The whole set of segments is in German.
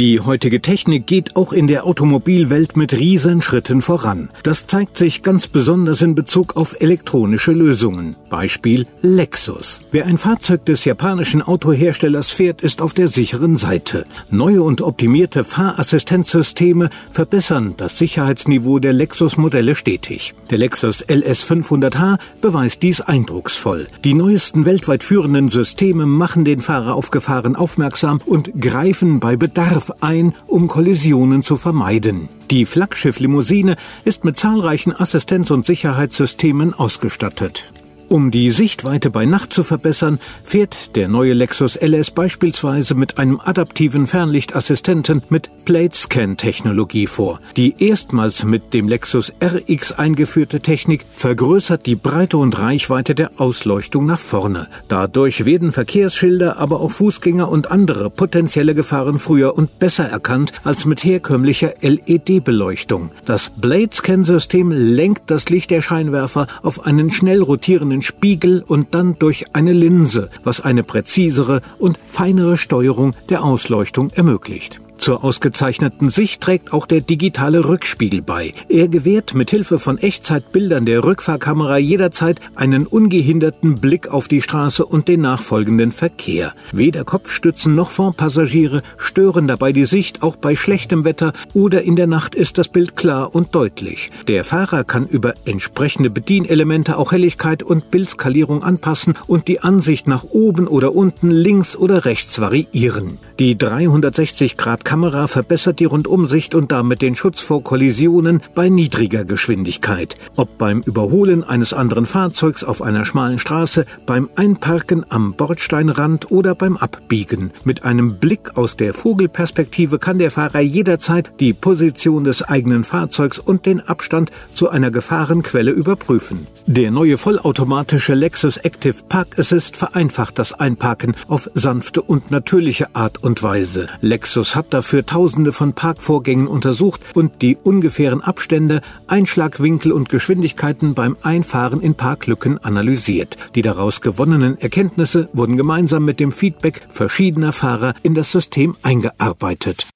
Die heutige Technik geht auch in der Automobilwelt mit Riesenschritten voran. Das zeigt sich ganz besonders in Bezug auf elektronische Lösungen. Beispiel Lexus. Wer ein Fahrzeug des japanischen Autoherstellers fährt, ist auf der sicheren Seite. Neue und optimierte Fahrassistenzsysteme verbessern das Sicherheitsniveau der Lexus-Modelle stetig. Der Lexus LS500h beweist dies eindrucksvoll. Die neuesten weltweit führenden Systeme machen den Fahrer auf Gefahren aufmerksam und greifen bei Bedarf Bedarf ein, um Kollisionen zu vermeiden. Die Flaggschiff-Limousine ist mit zahlreichen Assistenz- und Sicherheitssystemen ausgestattet. Um die Sichtweite bei Nacht zu verbessern, fährt der neue Lexus LS beispielsweise mit einem adaptiven Fernlichtassistenten mit Plate Scan Technologie vor. Die erstmals mit dem Lexus RX eingeführte Technik vergrößert die Breite und Reichweite der Ausleuchtung nach vorne. Dadurch werden Verkehrsschilder, aber auch Fußgänger und andere potenzielle Gefahren früher und besser erkannt als mit herkömmlicher LED-Beleuchtung. Das Blade Scan System lenkt das Licht der Scheinwerfer auf einen schnell rotierenden einen Spiegel und dann durch eine Linse, was eine präzisere und feinere Steuerung der Ausleuchtung ermöglicht. Zur ausgezeichneten Sicht trägt auch der digitale Rückspiegel bei. Er gewährt mit Hilfe von Echtzeitbildern der Rückfahrkamera jederzeit einen ungehinderten Blick auf die Straße und den nachfolgenden Verkehr. Weder Kopfstützen noch Fondpassagiere stören dabei die Sicht, auch bei schlechtem Wetter oder in der Nacht ist das Bild klar und deutlich. Der Fahrer kann über entsprechende Bedienelemente auch Helligkeit und Bildskalierung anpassen und die Ansicht nach oben oder unten, links oder rechts variieren. Die 360 Grad Kamera verbessert die Rundumsicht und damit den Schutz vor Kollisionen bei niedriger Geschwindigkeit. Ob beim Überholen eines anderen Fahrzeugs auf einer schmalen Straße, beim Einparken am Bordsteinrand oder beim Abbiegen. Mit einem Blick aus der Vogelperspektive kann der Fahrer jederzeit die Position des eigenen Fahrzeugs und den Abstand zu einer Gefahrenquelle überprüfen. Der neue vollautomatische Lexus Active Park Assist vereinfacht das Einparken auf sanfte und natürliche Art und Weise. Lexus hat dafür tausende von Parkvorgängen untersucht und die ungefähren Abstände, Einschlagwinkel und Geschwindigkeiten beim Einfahren in Parklücken analysiert. Die daraus gewonnenen Erkenntnisse wurden gemeinsam mit dem Feedback verschiedener Fahrer in das System eingearbeitet.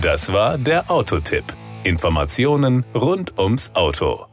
Das war der Autotipp. Informationen rund ums Auto.